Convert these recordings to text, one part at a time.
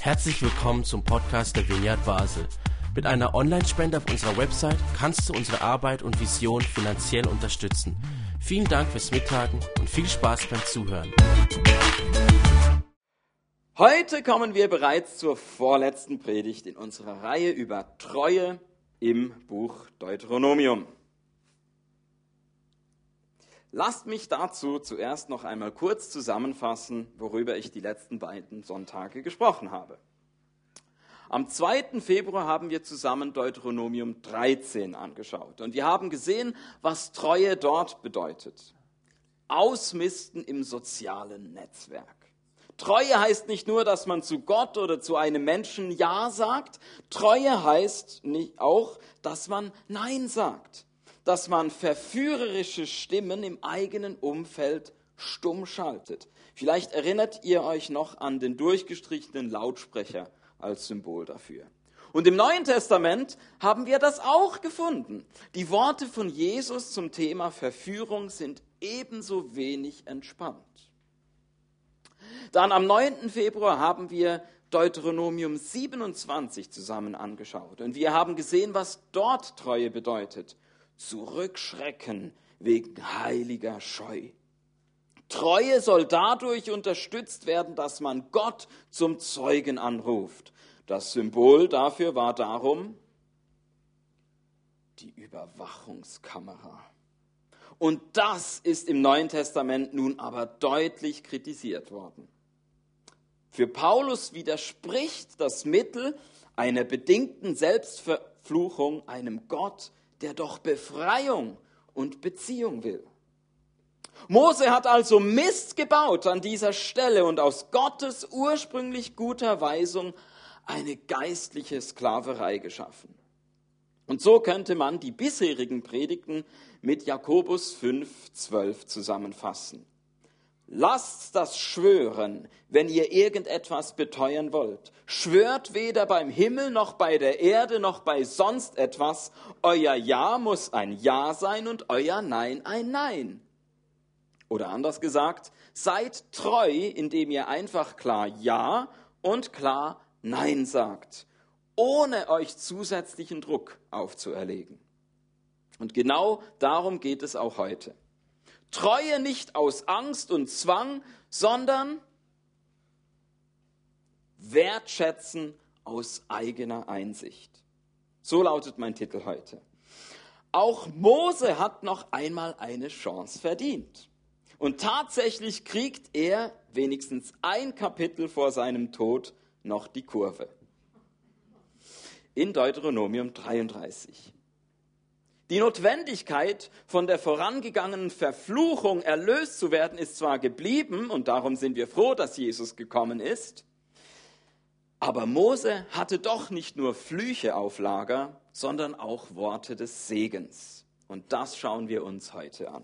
Herzlich willkommen zum Podcast der Vineyard Basel. Mit einer Online-Spende auf unserer Website kannst du unsere Arbeit und Vision finanziell unterstützen. Vielen Dank fürs Mittagen und viel Spaß beim Zuhören. Heute kommen wir bereits zur vorletzten Predigt in unserer Reihe über Treue im Buch Deuteronomium. Lasst mich dazu zuerst noch einmal kurz zusammenfassen, worüber ich die letzten beiden Sonntage gesprochen habe. Am 2. Februar haben wir zusammen Deuteronomium 13 angeschaut und wir haben gesehen, was Treue dort bedeutet. Ausmisten im sozialen Netzwerk. Treue heißt nicht nur, dass man zu Gott oder zu einem Menschen Ja sagt. Treue heißt auch, dass man Nein sagt dass man verführerische Stimmen im eigenen Umfeld stumm schaltet. Vielleicht erinnert ihr euch noch an den durchgestrichenen Lautsprecher als Symbol dafür. Und im Neuen Testament haben wir das auch gefunden. Die Worte von Jesus zum Thema Verführung sind ebenso wenig entspannt. Dann am 9. Februar haben wir Deuteronomium 27 zusammen angeschaut und wir haben gesehen, was dort Treue bedeutet zurückschrecken wegen heiliger Scheu. Treue soll dadurch unterstützt werden, dass man Gott zum Zeugen anruft. Das Symbol dafür war darum die Überwachungskamera. Und das ist im Neuen Testament nun aber deutlich kritisiert worden. Für Paulus widerspricht das Mittel einer bedingten Selbstverfluchung einem Gott, der doch Befreiung und Beziehung will. Mose hat also Mist gebaut an dieser Stelle und aus Gottes ursprünglich guter Weisung eine geistliche Sklaverei geschaffen. Und so könnte man die bisherigen Predigten mit Jakobus 5,12 zusammenfassen. Lasst das schwören, wenn ihr irgendetwas beteuern wollt. Schwört weder beim Himmel noch bei der Erde noch bei sonst etwas. Euer Ja muss ein Ja sein und euer Nein ein Nein. Oder anders gesagt, seid treu, indem ihr einfach klar Ja und klar Nein sagt, ohne euch zusätzlichen Druck aufzuerlegen. Und genau darum geht es auch heute. Treue nicht aus Angst und Zwang, sondern wertschätzen aus eigener Einsicht. So lautet mein Titel heute. Auch Mose hat noch einmal eine Chance verdient. Und tatsächlich kriegt er wenigstens ein Kapitel vor seinem Tod noch die Kurve. In Deuteronomium 33. Die Notwendigkeit, von der vorangegangenen Verfluchung erlöst zu werden, ist zwar geblieben, und darum sind wir froh, dass Jesus gekommen ist, aber Mose hatte doch nicht nur Flüche auf Lager, sondern auch Worte des Segens. Und das schauen wir uns heute an.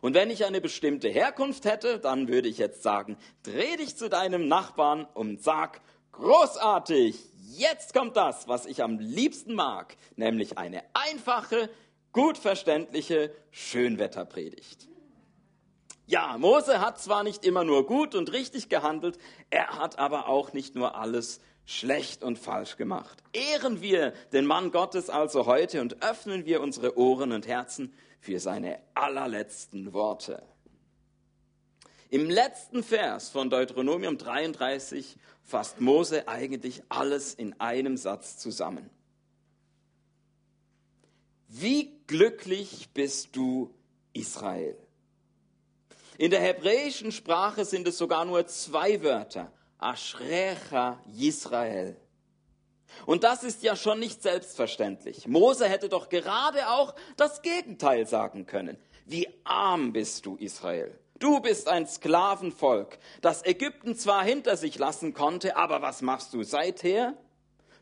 Und wenn ich eine bestimmte Herkunft hätte, dann würde ich jetzt sagen, dreh dich zu deinem Nachbarn und sag, großartig, jetzt kommt das, was ich am liebsten mag, nämlich eine einfache, gut verständliche Schönwetterpredigt. Ja, Mose hat zwar nicht immer nur gut und richtig gehandelt, er hat aber auch nicht nur alles schlecht und falsch gemacht. Ehren wir den Mann Gottes also heute und öffnen wir unsere Ohren und Herzen für seine allerletzten Worte. Im letzten Vers von Deuteronomium 33 fasst Mose eigentlich alles in einem Satz zusammen. Wie glücklich bist du, Israel? In der hebräischen Sprache sind es sogar nur zwei Wörter. Ashrecha Yisrael. Und das ist ja schon nicht selbstverständlich. Mose hätte doch gerade auch das Gegenteil sagen können. Wie arm bist du, Israel? Du bist ein Sklavenvolk, das Ägypten zwar hinter sich lassen konnte, aber was machst du seither?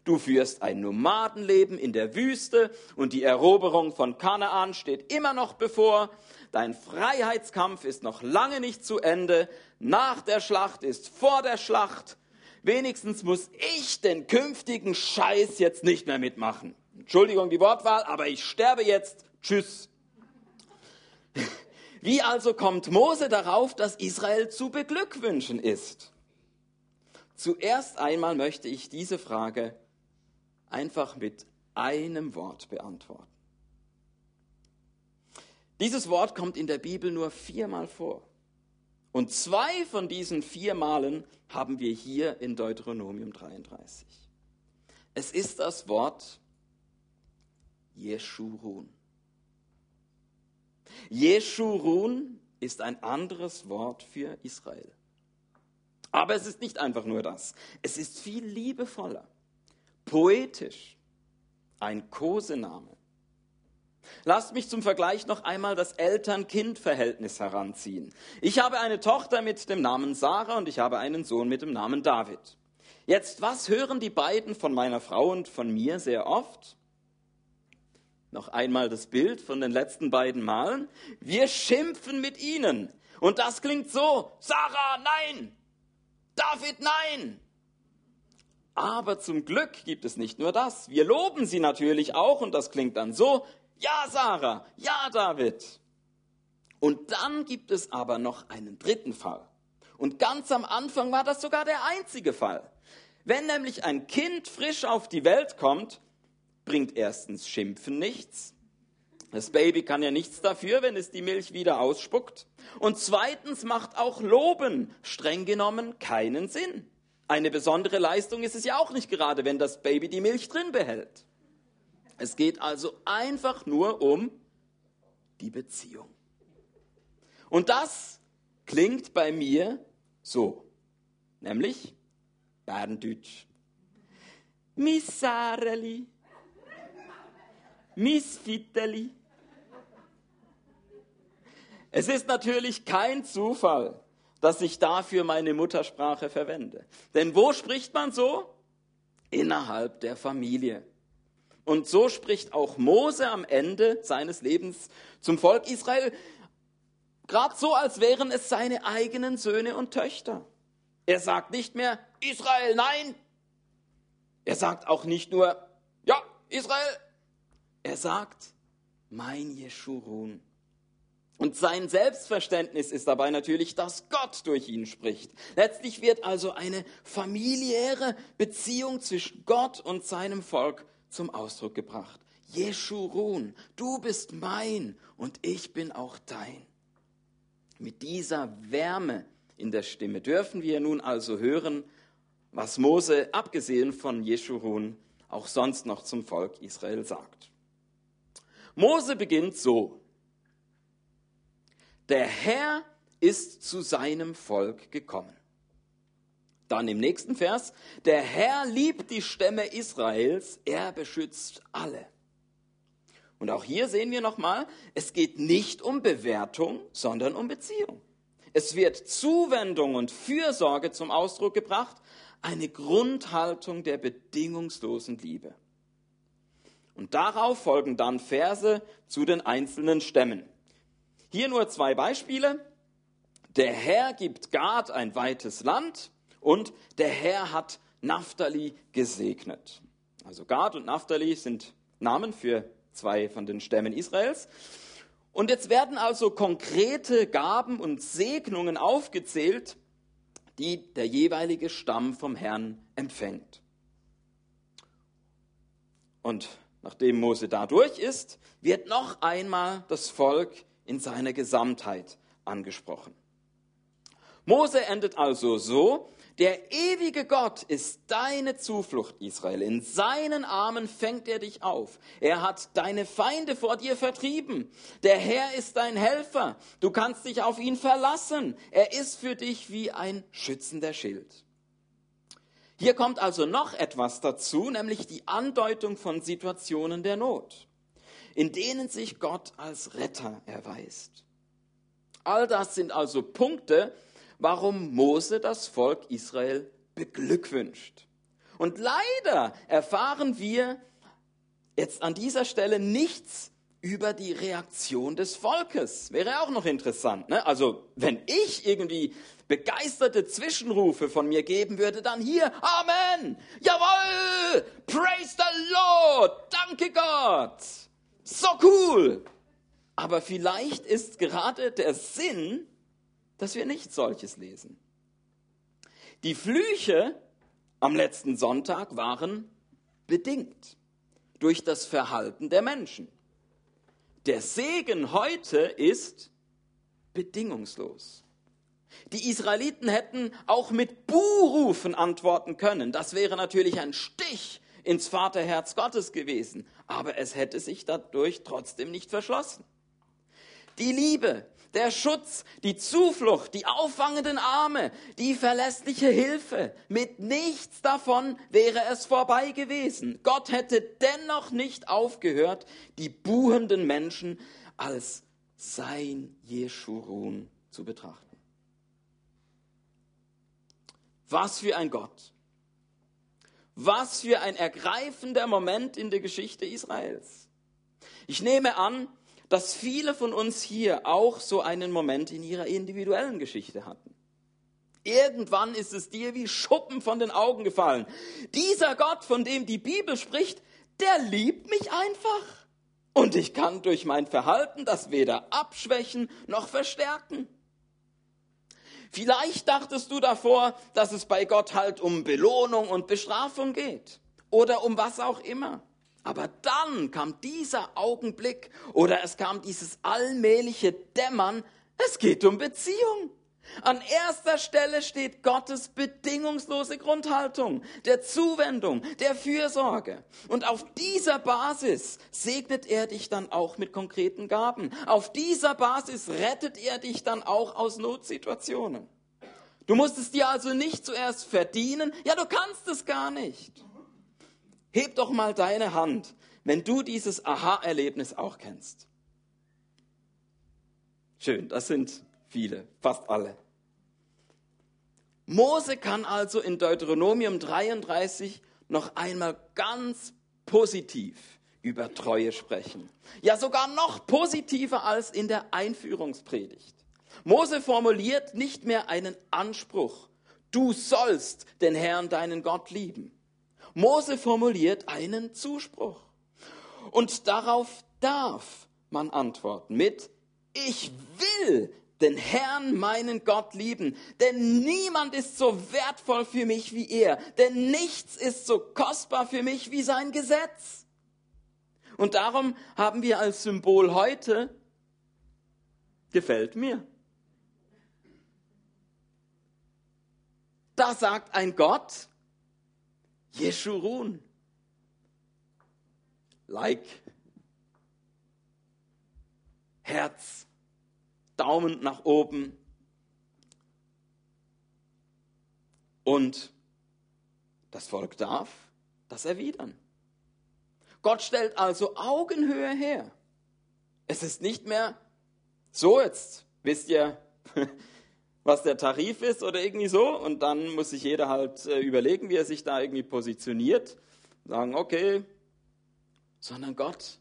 Du führst ein Nomadenleben in der Wüste und die Eroberung von Kanaan steht immer noch bevor. Dein Freiheitskampf ist noch lange nicht zu Ende. Nach der Schlacht ist vor der Schlacht. Wenigstens muss ich den künftigen Scheiß jetzt nicht mehr mitmachen. Entschuldigung die Wortwahl, aber ich sterbe jetzt. Tschüss. Wie also kommt Mose darauf, dass Israel zu beglückwünschen ist? zuerst einmal möchte ich diese Frage einfach mit einem Wort beantworten. Dieses Wort kommt in der Bibel nur viermal vor. Und zwei von diesen vier Malen haben wir hier in Deuteronomium 33. Es ist das Wort Jeschurun. Jeschurun ist ein anderes Wort für Israel. Aber es ist nicht einfach nur das. Es ist viel liebevoller, poetisch, ein Kosename. Lasst mich zum Vergleich noch einmal das Eltern-Kind-Verhältnis heranziehen. Ich habe eine Tochter mit dem Namen Sarah und ich habe einen Sohn mit dem Namen David. Jetzt, was hören die beiden von meiner Frau und von mir sehr oft? Noch einmal das Bild von den letzten beiden Malen. Wir schimpfen mit ihnen. Und das klingt so, Sarah, nein! David, nein! Aber zum Glück gibt es nicht nur das. Wir loben sie natürlich auch und das klingt dann so, ja Sarah, ja David. Und dann gibt es aber noch einen dritten Fall. Und ganz am Anfang war das sogar der einzige Fall. Wenn nämlich ein Kind frisch auf die Welt kommt, bringt erstens Schimpfen nichts. Das Baby kann ja nichts dafür, wenn es die Milch wieder ausspuckt. Und zweitens macht auch Loben streng genommen keinen Sinn. Eine besondere Leistung ist es ja auch nicht gerade, wenn das Baby die Milch drin behält. Es geht also einfach nur um die Beziehung. Und das klingt bei mir so, nämlich Berndeutsch. Missareli, Missfitteli. Es ist natürlich kein Zufall, dass ich dafür meine Muttersprache verwende. Denn wo spricht man so? Innerhalb der Familie. Und so spricht auch Mose am Ende seines Lebens zum Volk Israel, gerade so, als wären es seine eigenen Söhne und Töchter. Er sagt nicht mehr, Israel, nein. Er sagt auch nicht nur, ja, Israel, er sagt, mein Jeschurun. Und sein Selbstverständnis ist dabei natürlich, dass Gott durch ihn spricht. Letztlich wird also eine familiäre Beziehung zwischen Gott und seinem Volk zum Ausdruck gebracht. Jeschurun, du bist mein und ich bin auch dein. Mit dieser Wärme in der Stimme dürfen wir nun also hören, was Mose, abgesehen von Jeschurun, auch sonst noch zum Volk Israel sagt. Mose beginnt so. Der Herr ist zu seinem Volk gekommen. Dann im nächsten Vers, der Herr liebt die Stämme Israels, er beschützt alle. Und auch hier sehen wir nochmal, es geht nicht um Bewertung, sondern um Beziehung. Es wird Zuwendung und Fürsorge zum Ausdruck gebracht, eine Grundhaltung der bedingungslosen Liebe. Und darauf folgen dann Verse zu den einzelnen Stämmen. Hier nur zwei Beispiele. Der Herr gibt Gad ein weites Land und der Herr hat Naphtali gesegnet. Also Gad und Naphtali sind Namen für zwei von den Stämmen Israels. Und jetzt werden also konkrete Gaben und Segnungen aufgezählt, die der jeweilige Stamm vom Herrn empfängt. Und nachdem Mose da durch ist, wird noch einmal das Volk in seiner Gesamtheit angesprochen. Mose endet also so, der ewige Gott ist deine Zuflucht, Israel. In seinen Armen fängt er dich auf. Er hat deine Feinde vor dir vertrieben. Der Herr ist dein Helfer. Du kannst dich auf ihn verlassen. Er ist für dich wie ein schützender Schild. Hier kommt also noch etwas dazu, nämlich die Andeutung von Situationen der Not, in denen sich Gott als Retter erweist. All das sind also Punkte, warum Mose das Volk Israel beglückwünscht. Und leider erfahren wir jetzt an dieser Stelle nichts über die Reaktion des Volkes. Wäre auch noch interessant. Ne? Also wenn ich irgendwie begeisterte Zwischenrufe von mir geben würde, dann hier, Amen, jawohl, praise the Lord, danke Gott, so cool. Aber vielleicht ist gerade der Sinn dass wir nicht solches lesen. Die Flüche am letzten Sonntag waren bedingt durch das Verhalten der Menschen. Der Segen heute ist bedingungslos. Die Israeliten hätten auch mit Buhrufen antworten können. Das wäre natürlich ein Stich ins Vaterherz Gottes gewesen. Aber es hätte sich dadurch trotzdem nicht verschlossen. Die Liebe, der Schutz, die Zuflucht, die auffangenden Arme, die verlässliche Hilfe. Mit nichts davon wäre es vorbei gewesen. Gott hätte dennoch nicht aufgehört, die buhenden Menschen als sein Jeschurun zu betrachten. Was für ein Gott. Was für ein ergreifender Moment in der Geschichte Israels. Ich nehme an, dass viele von uns hier auch so einen Moment in ihrer individuellen Geschichte hatten. Irgendwann ist es dir wie Schuppen von den Augen gefallen. Dieser Gott, von dem die Bibel spricht, der liebt mich einfach. Und ich kann durch mein Verhalten das weder abschwächen noch verstärken. Vielleicht dachtest du davor, dass es bei Gott halt um Belohnung und Bestrafung geht. Oder um was auch immer. Aber dann kam dieser Augenblick oder es kam dieses allmähliche Dämmern, es geht um Beziehung. An erster Stelle steht Gottes bedingungslose Grundhaltung, der Zuwendung, der Fürsorge. Und auf dieser Basis segnet er dich dann auch mit konkreten Gaben. Auf dieser Basis rettet er dich dann auch aus Notsituationen. Du musst es dir also nicht zuerst verdienen. Ja, du kannst es gar nicht. Heb doch mal deine Hand, wenn du dieses Aha-Erlebnis auch kennst. Schön, das sind viele, fast alle. Mose kann also in Deuteronomium 33 noch einmal ganz positiv über Treue sprechen. Ja, sogar noch positiver als in der Einführungspredigt. Mose formuliert nicht mehr einen Anspruch. Du sollst den Herrn, deinen Gott lieben. Mose formuliert einen Zuspruch. Und darauf darf man antworten mit, ich will den Herrn, meinen Gott lieben, denn niemand ist so wertvoll für mich wie er, denn nichts ist so kostbar für mich wie sein Gesetz. Und darum haben wir als Symbol heute, gefällt mir. Da sagt ein Gott, Jeschurun. Like. Herz. Daumen nach oben. Und das Volk darf das erwidern. Gott stellt also Augenhöhe her. Es ist nicht mehr so, jetzt wisst ihr, was der Tarif ist oder irgendwie so. Und dann muss sich jeder halt äh, überlegen, wie er sich da irgendwie positioniert. Sagen, okay, sondern Gott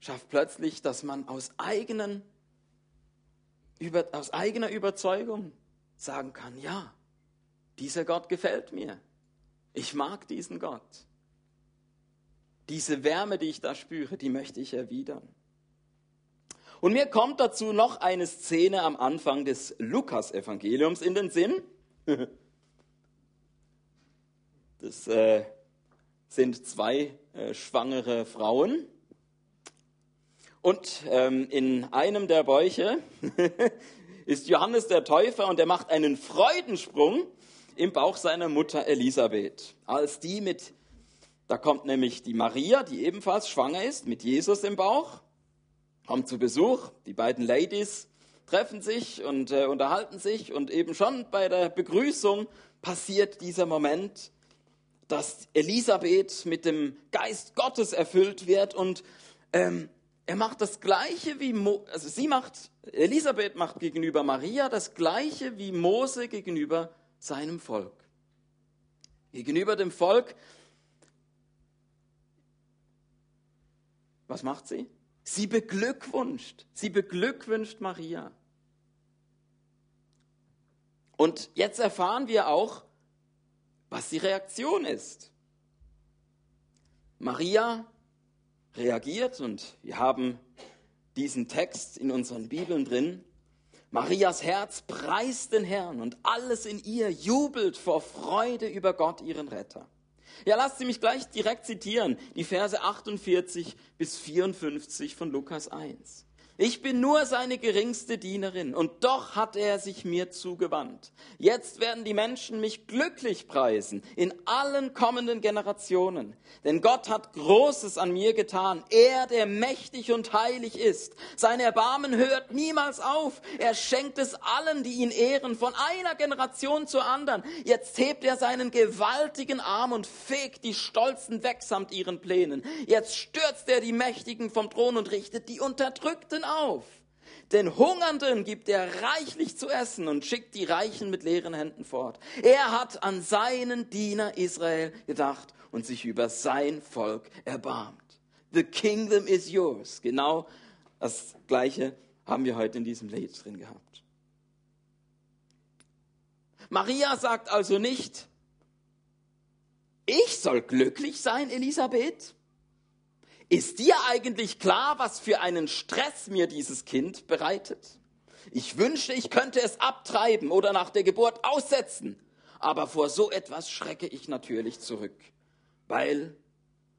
schafft plötzlich, dass man aus, eigenen, über, aus eigener Überzeugung sagen kann, ja, dieser Gott gefällt mir. Ich mag diesen Gott. Diese Wärme, die ich da spüre, die möchte ich erwidern. Und mir kommt dazu noch eine Szene am Anfang des Lukas-Evangeliums in den Sinn. Das äh, sind zwei äh, schwangere Frauen. Und ähm, in einem der Bäuche ist Johannes der Täufer und er macht einen Freudensprung im Bauch seiner Mutter Elisabeth. Als die mit, da kommt nämlich die Maria, die ebenfalls schwanger ist, mit Jesus im Bauch kommt zu Besuch, die beiden Ladies treffen sich und äh, unterhalten sich und eben schon bei der Begrüßung passiert dieser Moment, dass Elisabeth mit dem Geist Gottes erfüllt wird und ähm, er macht das Gleiche wie, Mo also sie macht, Elisabeth macht gegenüber Maria das Gleiche wie Mose gegenüber seinem Volk. Gegenüber dem Volk, was macht sie? Sie beglückwünscht, sie beglückwünscht Maria. Und jetzt erfahren wir auch, was die Reaktion ist. Maria reagiert und wir haben diesen Text in unseren Bibeln drin. Marias Herz preist den Herrn und alles in ihr jubelt vor Freude über Gott, ihren Retter. Ja, lasst Sie mich gleich direkt zitieren, die Verse 48 bis 54 von Lukas 1. Ich bin nur seine geringste Dienerin und doch hat er sich mir zugewandt. Jetzt werden die Menschen mich glücklich preisen in allen kommenden Generationen. Denn Gott hat Großes an mir getan. Er, der mächtig und heilig ist. Sein Erbarmen hört niemals auf. Er schenkt es allen, die ihn ehren, von einer Generation zur anderen. Jetzt hebt er seinen gewaltigen Arm und fegt die Stolzen weg samt ihren Plänen. Jetzt stürzt er die Mächtigen vom Thron und richtet die Unterdrückten auf. Den Hungernden gibt er reichlich zu essen und schickt die Reichen mit leeren Händen fort. Er hat an seinen Diener Israel gedacht und sich über sein Volk erbarmt. The kingdom is yours. Genau das Gleiche haben wir heute in diesem Lied drin gehabt. Maria sagt also nicht, ich soll glücklich sein, Elisabeth. Ist dir eigentlich klar, was für einen Stress mir dieses Kind bereitet? Ich wünschte, ich könnte es abtreiben oder nach der Geburt aussetzen. Aber vor so etwas schrecke ich natürlich zurück, weil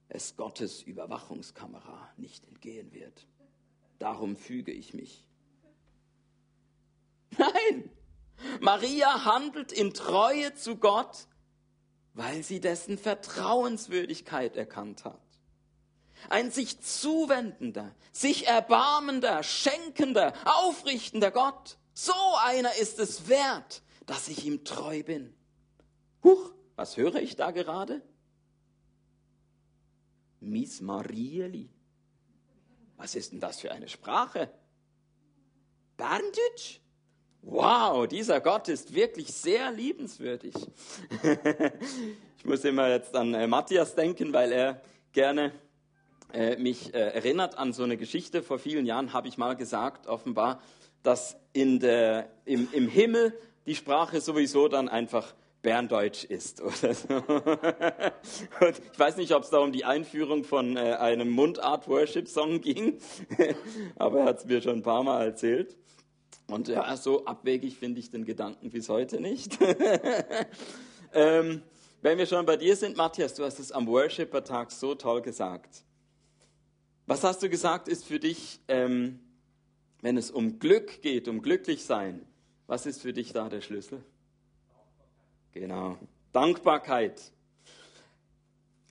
es Gottes Überwachungskamera nicht entgehen wird. Darum füge ich mich. Nein, Maria handelt in Treue zu Gott, weil sie dessen Vertrauenswürdigkeit erkannt hat ein sich zuwendender, sich erbarmender, schenkender, aufrichtender Gott. So einer ist es wert, dass ich ihm treu bin. Huch, was höre ich da gerade? Miss Marieli. Was ist denn das für eine Sprache? Berndeutsch? Wow, dieser Gott ist wirklich sehr liebenswürdig. ich muss immer jetzt an äh, Matthias denken, weil er gerne äh, mich äh, erinnert an so eine Geschichte. Vor vielen Jahren habe ich mal gesagt, offenbar, dass in der, im, im Himmel die Sprache sowieso dann einfach Berndeutsch ist. Oder so. Und ich weiß nicht, ob es da um die Einführung von äh, einem Mundart-Worship-Song ging, aber er hat es mir schon ein paar Mal erzählt. Und ja, so abwegig finde ich den Gedanken bis heute nicht. ähm, wenn wir schon bei dir sind, Matthias, du hast es am Worshipper-Tag so toll gesagt. Was hast du gesagt, ist für dich, ähm, wenn es um Glück geht, um glücklich sein, was ist für dich da der Schlüssel? Genau, Dankbarkeit.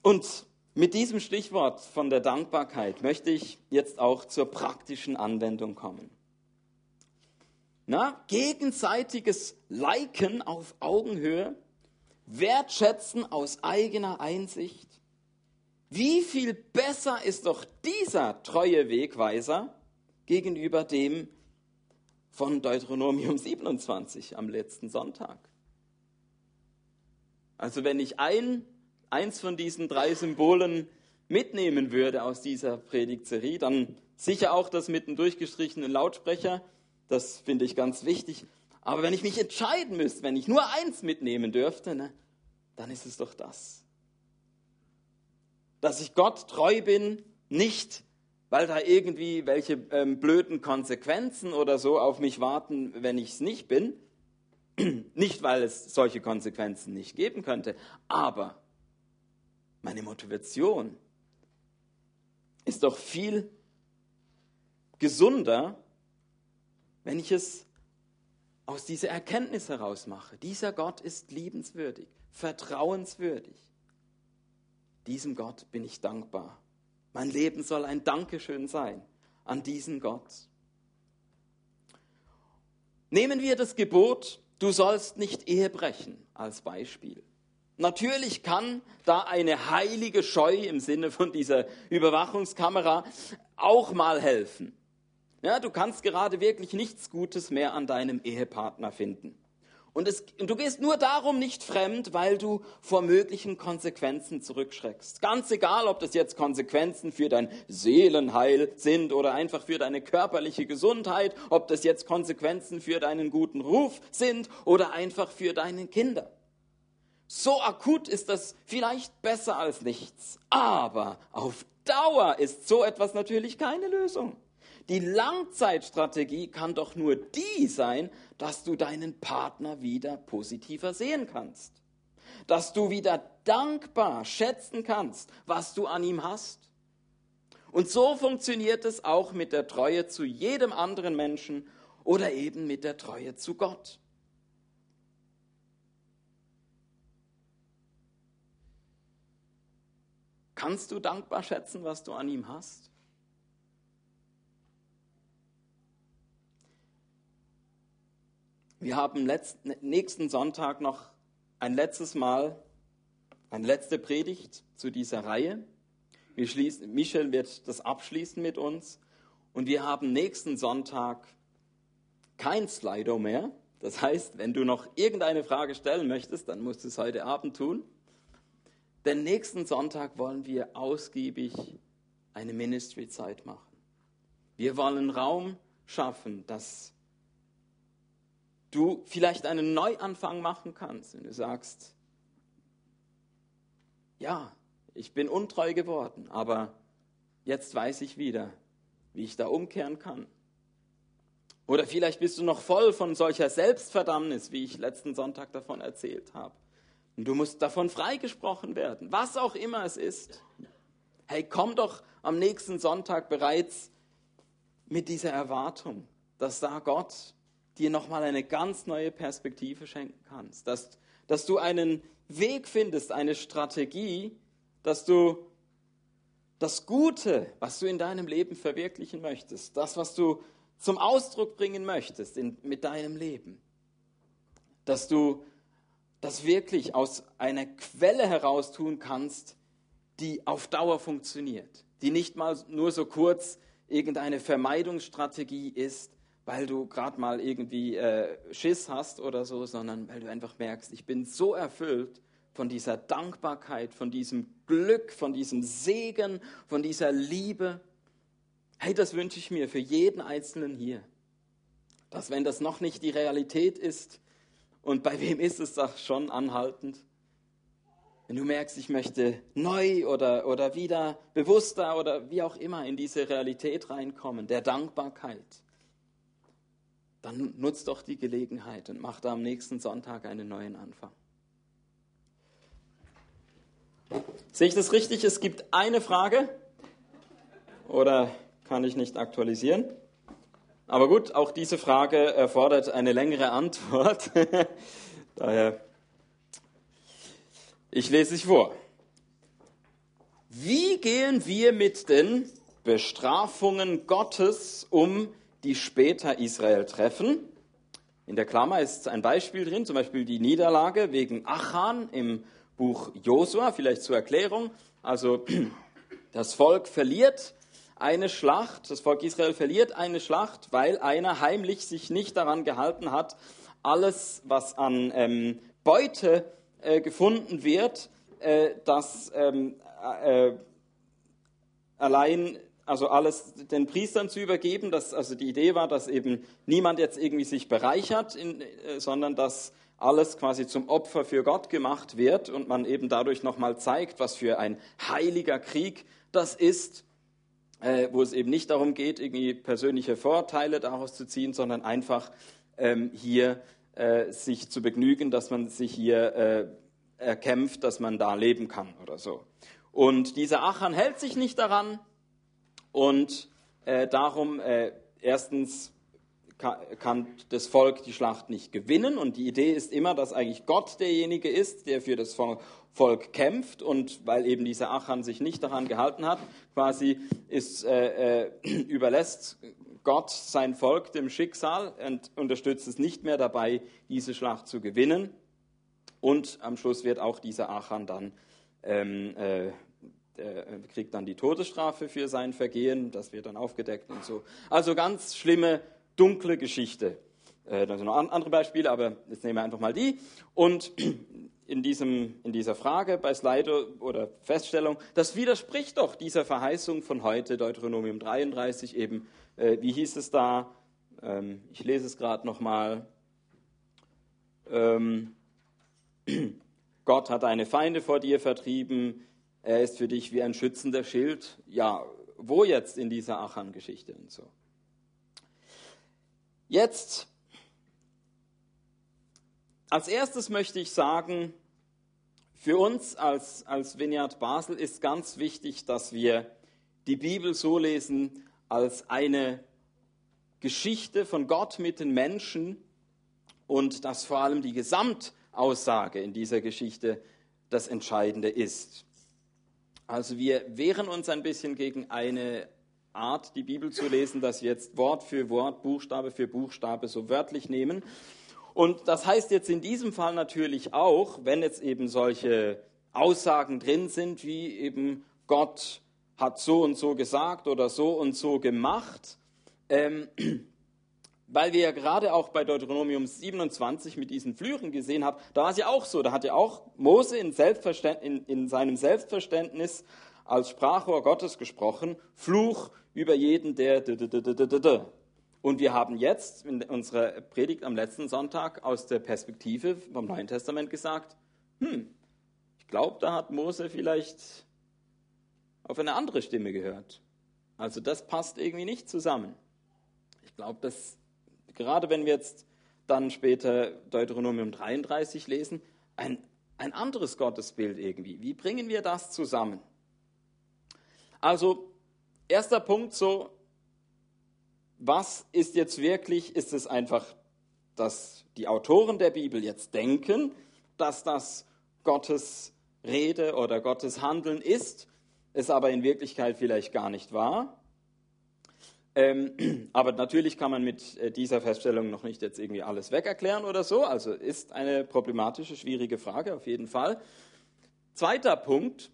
Und mit diesem Stichwort von der Dankbarkeit möchte ich jetzt auch zur praktischen Anwendung kommen. Na, gegenseitiges Liken auf Augenhöhe, Wertschätzen aus eigener Einsicht, wie viel besser ist doch dieser treue Wegweiser gegenüber dem von Deuteronomium 27 am letzten Sonntag. Also wenn ich ein, eins von diesen drei Symbolen mitnehmen würde aus dieser Predigtserie, dann sicher auch das mit dem durchgestrichenen Lautsprecher, das finde ich ganz wichtig. Aber wenn ich mich entscheiden müsste, wenn ich nur eins mitnehmen dürfte, ne, dann ist es doch das dass ich Gott treu bin, nicht weil da irgendwie welche ähm, blöden Konsequenzen oder so auf mich warten, wenn ich es nicht bin. Nicht, weil es solche Konsequenzen nicht geben könnte, aber meine Motivation ist doch viel gesunder, wenn ich es aus dieser Erkenntnis heraus mache. Dieser Gott ist liebenswürdig, vertrauenswürdig. Diesem Gott bin ich dankbar. Mein Leben soll ein Dankeschön sein an diesen Gott. Nehmen wir das Gebot, du sollst nicht Ehe brechen als Beispiel. Natürlich kann da eine heilige Scheu im Sinne von dieser Überwachungskamera auch mal helfen. Ja, du kannst gerade wirklich nichts Gutes mehr an deinem Ehepartner finden. Und, es, und, du gehst nur darum nicht fremd, weil du vor möglichen Konsequenzen zurückschreckst. Ganz egal, ob das jetzt Konsequenzen für dein Seelenheil sind oder einfach für deine körperliche Gesundheit, ob das jetzt Konsequenzen für deinen guten Ruf sind oder einfach für deine Kinder. So akut ist das vielleicht besser als nichts. Aber auf Dauer ist so etwas natürlich keine Lösung. Die Langzeitstrategie kann doch nur die sein, dass du deinen Partner wieder positiver sehen kannst. Dass du wieder dankbar schätzen kannst, was du an ihm hast. Und so funktioniert es auch mit der Treue zu jedem anderen Menschen oder eben mit der Treue zu Gott. Kannst du dankbar schätzen, was du an ihm hast? Wir haben letzten, nächsten Sonntag noch ein letztes Mal, eine letzte Predigt zu dieser Reihe. Wir schließen, Michel wird das abschließen mit uns. Und wir haben nächsten Sonntag kein Slido mehr. Das heißt, wenn du noch irgendeine Frage stellen möchtest, dann musst du es heute Abend tun. Denn nächsten Sonntag wollen wir ausgiebig eine Ministry-Zeit machen. Wir wollen Raum schaffen, dass du vielleicht einen Neuanfang machen kannst, wenn du sagst, ja, ich bin untreu geworden, aber jetzt weiß ich wieder, wie ich da umkehren kann. Oder vielleicht bist du noch voll von solcher Selbstverdammnis, wie ich letzten Sonntag davon erzählt habe. Und du musst davon freigesprochen werden, was auch immer es ist. Hey, komm doch am nächsten Sonntag bereits mit dieser Erwartung, dass da Gott dir nochmal eine ganz neue Perspektive schenken kannst. Dass, dass du einen Weg findest, eine Strategie, dass du das Gute, was du in deinem Leben verwirklichen möchtest, das, was du zum Ausdruck bringen möchtest in, mit deinem Leben, dass du das wirklich aus einer Quelle heraus tun kannst, die auf Dauer funktioniert, die nicht mal nur so kurz irgendeine Vermeidungsstrategie ist, weil du gerade mal irgendwie äh, Schiss hast oder so, sondern weil du einfach merkst, ich bin so erfüllt von dieser Dankbarkeit, von diesem Glück, von diesem Segen, von dieser Liebe. Hey, das wünsche ich mir für jeden Einzelnen hier. Dass wenn das noch nicht die Realität ist, und bei wem ist es doch schon anhaltend? Wenn du merkst, ich möchte neu oder, oder wieder bewusster oder wie auch immer in diese Realität reinkommen, der Dankbarkeit, dann nutzt doch die Gelegenheit und mach da am nächsten Sonntag einen neuen Anfang. Sehe ich das richtig? Es gibt eine Frage oder kann ich nicht aktualisieren? Aber gut, auch diese Frage erfordert eine längere Antwort. Daher, ich lese es vor. Wie gehen wir mit den Bestrafungen Gottes um, die später Israel treffen? In der Klammer ist ein Beispiel drin, zum Beispiel die Niederlage wegen Achan im Buch Josua, vielleicht zur Erklärung. Also das Volk verliert eine Schlacht, das Volk Israel verliert eine Schlacht, weil einer heimlich sich nicht daran gehalten hat, alles, was an ähm, Beute äh, gefunden wird, äh, das ähm, äh, allein, also alles den Priestern zu übergeben. Dass, also die Idee war, dass eben niemand jetzt irgendwie sich bereichert, in, äh, sondern dass alles quasi zum Opfer für Gott gemacht wird und man eben dadurch nochmal zeigt, was für ein heiliger Krieg das ist äh, wo es eben nicht darum geht, irgendwie persönliche Vorteile daraus zu ziehen, sondern einfach ähm, hier äh, sich zu begnügen, dass man sich hier äh, erkämpft, dass man da leben kann oder so. Und dieser Achan hält sich nicht daran und äh, darum äh, erstens kann das Volk die Schlacht nicht gewinnen. Und die Idee ist immer, dass eigentlich Gott derjenige ist, der für das Volk kämpft. Und weil eben dieser Achan sich nicht daran gehalten hat, quasi ist, äh, äh, überlässt Gott sein Volk dem Schicksal und unterstützt es nicht mehr dabei, diese Schlacht zu gewinnen. Und am Schluss wird auch dieser Achan dann ähm, äh, kriegt dann die Todesstrafe für sein Vergehen, das wird dann aufgedeckt und so. Also ganz schlimme dunkle Geschichte. Äh, da sind noch andere Beispiele, aber jetzt nehmen wir einfach mal die. Und in, diesem, in dieser Frage bei Slido oder Feststellung, das widerspricht doch dieser Verheißung von heute, Deuteronomium 33 eben. Äh, wie hieß es da? Ähm, ich lese es gerade nochmal. Ähm, Gott hat deine Feinde vor dir vertrieben. Er ist für dich wie ein schützender Schild. Ja, wo jetzt in dieser Achan-Geschichte und so? Jetzt, als erstes möchte ich sagen, für uns als, als Vineyard Basel ist ganz wichtig, dass wir die Bibel so lesen als eine Geschichte von Gott mit den Menschen und dass vor allem die Gesamtaussage in dieser Geschichte das Entscheidende ist. Also wir wehren uns ein bisschen gegen eine Art, die Bibel zu lesen, dass wir jetzt Wort für Wort, Buchstabe für Buchstabe so wörtlich nehmen. Und das heißt jetzt in diesem Fall natürlich auch, wenn jetzt eben solche Aussagen drin sind, wie eben Gott hat so und so gesagt oder so und so gemacht, ähm, weil wir ja gerade auch bei Deuteronomium 27 mit diesen Flüchen gesehen haben, da war es ja auch so, da hat ja auch Mose in, in, in seinem Selbstverständnis als Sprachrohr Gottes gesprochen, Fluch über jeden, der... Und wir haben jetzt in unserer Predigt am letzten Sonntag aus der Perspektive vom Neuen Testament gesagt, hm, ich glaube, da hat Mose vielleicht auf eine andere Stimme gehört. Also das passt irgendwie nicht zusammen. Ich glaube, dass gerade wenn wir jetzt dann später Deuteronomium 33 lesen, ein, ein anderes Gottesbild irgendwie. Wie bringen wir das zusammen? Also, erster Punkt so, was ist jetzt wirklich, ist es einfach, dass die Autoren der Bibel jetzt denken, dass das Gottes Rede oder Gottes Handeln ist, es aber in Wirklichkeit vielleicht gar nicht war? Ähm, aber natürlich kann man mit äh, dieser Feststellung noch nicht jetzt irgendwie alles wegerklären oder so. Also ist eine problematische, schwierige Frage auf jeden Fall. Zweiter Punkt,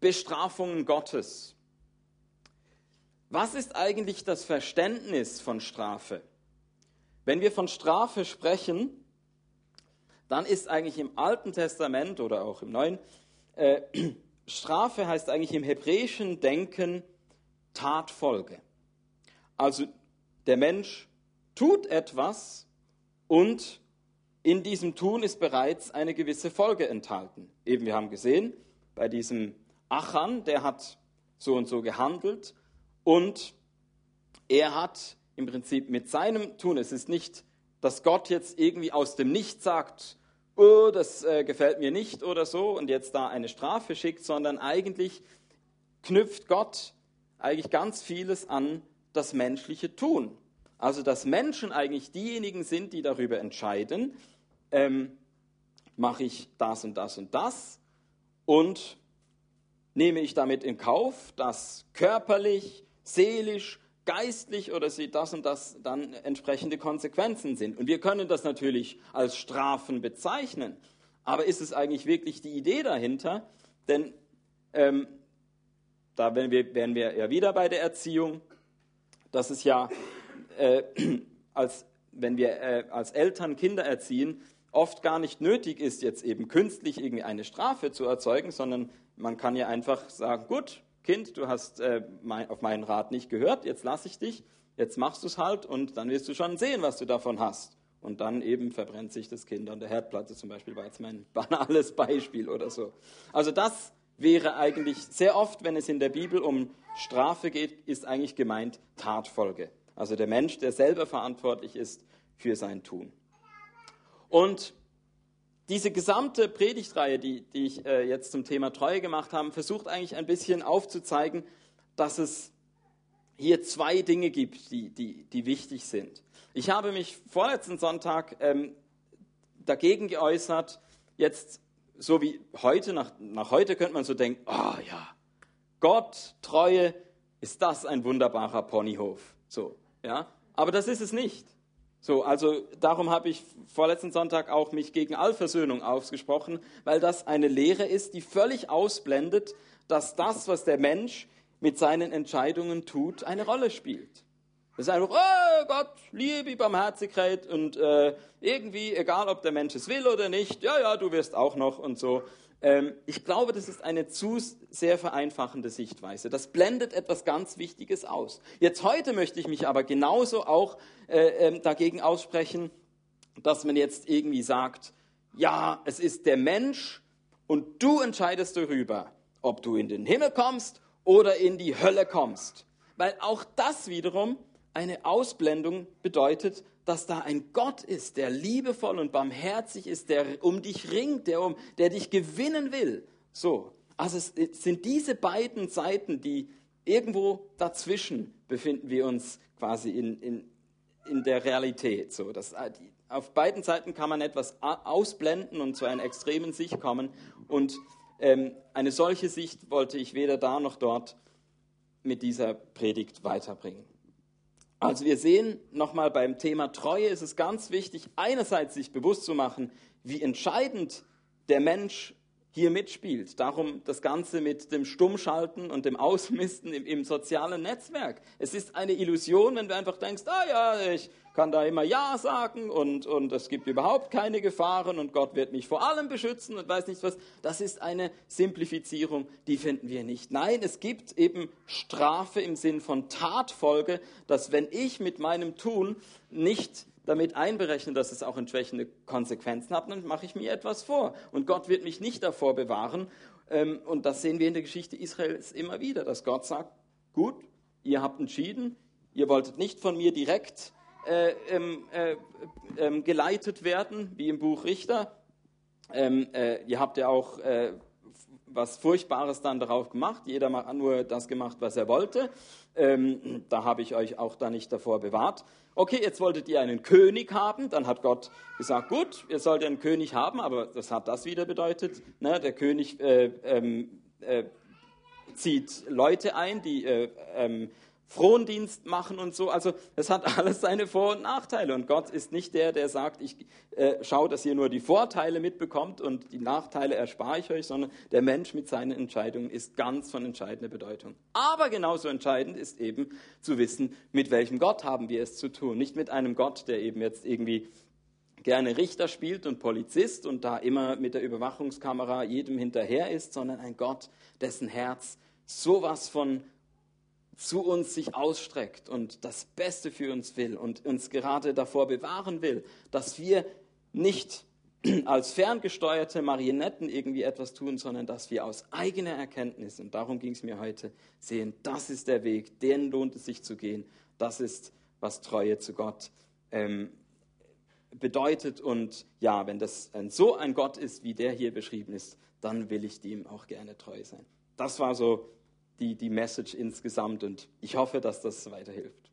Bestrafungen Gottes. Was ist eigentlich das Verständnis von Strafe? Wenn wir von Strafe sprechen, dann ist eigentlich im Alten Testament oder auch im Neuen, äh, Strafe heißt eigentlich im hebräischen Denken Tatfolge. Also der Mensch tut etwas und in diesem Tun ist bereits eine gewisse Folge enthalten. Eben, wir haben gesehen, bei diesem Achan, der hat so und so gehandelt und er hat im Prinzip mit seinem Tun, es ist nicht, dass Gott jetzt irgendwie aus dem Nichts sagt, oh, das äh, gefällt mir nicht oder so und jetzt da eine Strafe schickt, sondern eigentlich knüpft Gott eigentlich ganz vieles an das menschliche Tun. Also dass Menschen eigentlich diejenigen sind, die darüber entscheiden, ähm, mache ich das und das und das und nehme ich damit in Kauf, dass körperlich, seelisch, geistlich oder sie das und das dann entsprechende Konsequenzen sind. Und wir können das natürlich als Strafen bezeichnen. Aber ist es eigentlich wirklich die Idee dahinter? Denn ähm, da wären wir, wären wir ja wieder bei der Erziehung, dass es ja, äh, als, wenn wir äh, als Eltern Kinder erziehen, oft gar nicht nötig ist, jetzt eben künstlich irgendwie eine Strafe zu erzeugen, sondern man kann ja einfach sagen, gut, Kind, du hast äh, mein, auf meinen Rat nicht gehört, jetzt lasse ich dich, jetzt machst du es halt und dann wirst du schon sehen, was du davon hast. Und dann eben verbrennt sich das Kind an der Herdplatte zum Beispiel, war jetzt mein banales Beispiel oder so. Also das wäre eigentlich sehr oft, wenn es in der Bibel um Strafe geht, ist eigentlich gemeint Tatfolge. Also der Mensch, der selber verantwortlich ist für sein Tun. Und diese gesamte Predigtreihe, die, die ich äh, jetzt zum Thema Treue gemacht habe, versucht eigentlich ein bisschen aufzuzeigen, dass es hier zwei Dinge gibt, die, die, die wichtig sind. Ich habe mich vorletzten Sonntag ähm, dagegen geäußert, jetzt so wie heute, nach, nach heute könnte man so denken, oh ja, Gott, Treue, ist das ein wunderbarer Ponyhof. So, ja. Aber das ist es nicht. So, also darum habe ich vorletzten Sonntag auch mich gegen Allversöhnung ausgesprochen, weil das eine Lehre ist, die völlig ausblendet, dass das, was der Mensch mit seinen Entscheidungen tut, eine Rolle spielt. Das ist einfach, oh Gott, Liebe, Barmherzigkeit und äh, irgendwie, egal ob der Mensch es will oder nicht, ja, ja, du wirst auch noch und so. Ähm, ich glaube, das ist eine zu sehr vereinfachende Sichtweise. Das blendet etwas ganz Wichtiges aus. Jetzt heute möchte ich mich aber genauso auch äh, äh, dagegen aussprechen, dass man jetzt irgendwie sagt, ja, es ist der Mensch und du entscheidest darüber, ob du in den Himmel kommst oder in die Hölle kommst. Weil auch das wiederum eine Ausblendung bedeutet, dass da ein Gott ist, der liebevoll und barmherzig ist, der um dich ringt, der, um, der dich gewinnen will. So, also es sind diese beiden Seiten, die irgendwo dazwischen befinden wir uns quasi in, in, in der Realität. So, dass, äh, auf beiden Seiten kann man etwas ausblenden und zu einer extremen Sicht kommen. Und ähm, eine solche Sicht wollte ich weder da noch dort mit dieser Predigt weiterbringen. Also wir sehen nochmal beim Thema Treue ist es ganz wichtig, einerseits sich bewusst zu machen, wie entscheidend der Mensch hier mitspielt. Darum das Ganze mit dem Stummschalten und dem Ausmisten im, im, sozialen Netzwerk. Es ist eine Illusion, wenn du einfach denkst, ah ja, ich kann da immer Ja sagen und, und es gibt überhaupt keine Gefahren und Gott wird mich vor allem beschützen und weiß nicht was. Das ist eine Simplifizierung, die finden wir nicht. Nein, es gibt eben Strafe im Sinn von Tatfolge, dass wenn ich mit meinem Tun nicht damit einberechnen, dass es auch entsprechende Konsequenzen hat, dann mache ich mir etwas vor. Und Gott wird mich nicht davor bewahren. Ähm, und das sehen wir in der Geschichte Israels immer wieder, dass Gott sagt, gut, ihr habt entschieden, ihr wolltet nicht von mir direkt äh, ähm, äh, äh, geleitet werden, wie im Buch Richter. Ähm, äh, ihr habt ja auch äh, was Furchtbares dann darauf gemacht. Jeder hat nur das gemacht, was er wollte. Ähm, da habe ich euch auch da nicht davor bewahrt. Okay, jetzt wolltet ihr einen König haben. Dann hat Gott gesagt, gut, ihr sollt einen König haben, aber das hat das wieder bedeutet. Ne? Der König äh, ähm, äh, zieht Leute ein, die äh, ähm, Frondienst machen und so. Also es hat alles seine Vor- und Nachteile. Und Gott ist nicht der, der sagt, ich äh, schaue, dass ihr nur die Vorteile mitbekommt und die Nachteile erspare ich euch, sondern der Mensch mit seinen Entscheidungen ist ganz von entscheidender Bedeutung. Aber genauso entscheidend ist eben zu wissen, mit welchem Gott haben wir es zu tun. Nicht mit einem Gott, der eben jetzt irgendwie gerne Richter spielt und Polizist und da immer mit der Überwachungskamera jedem hinterher ist, sondern ein Gott, dessen Herz sowas von zu uns sich ausstreckt und das Beste für uns will und uns gerade davor bewahren will, dass wir nicht als ferngesteuerte Marionetten irgendwie etwas tun, sondern dass wir aus eigener Erkenntnis, und darum ging es mir heute, sehen, das ist der Weg, den lohnt es sich zu gehen, das ist, was Treue zu Gott ähm, bedeutet. Und ja, wenn das ein, so ein Gott ist, wie der hier beschrieben ist, dann will ich dem auch gerne treu sein. Das war so die, die Message insgesamt und ich hoffe, dass das weiterhilft.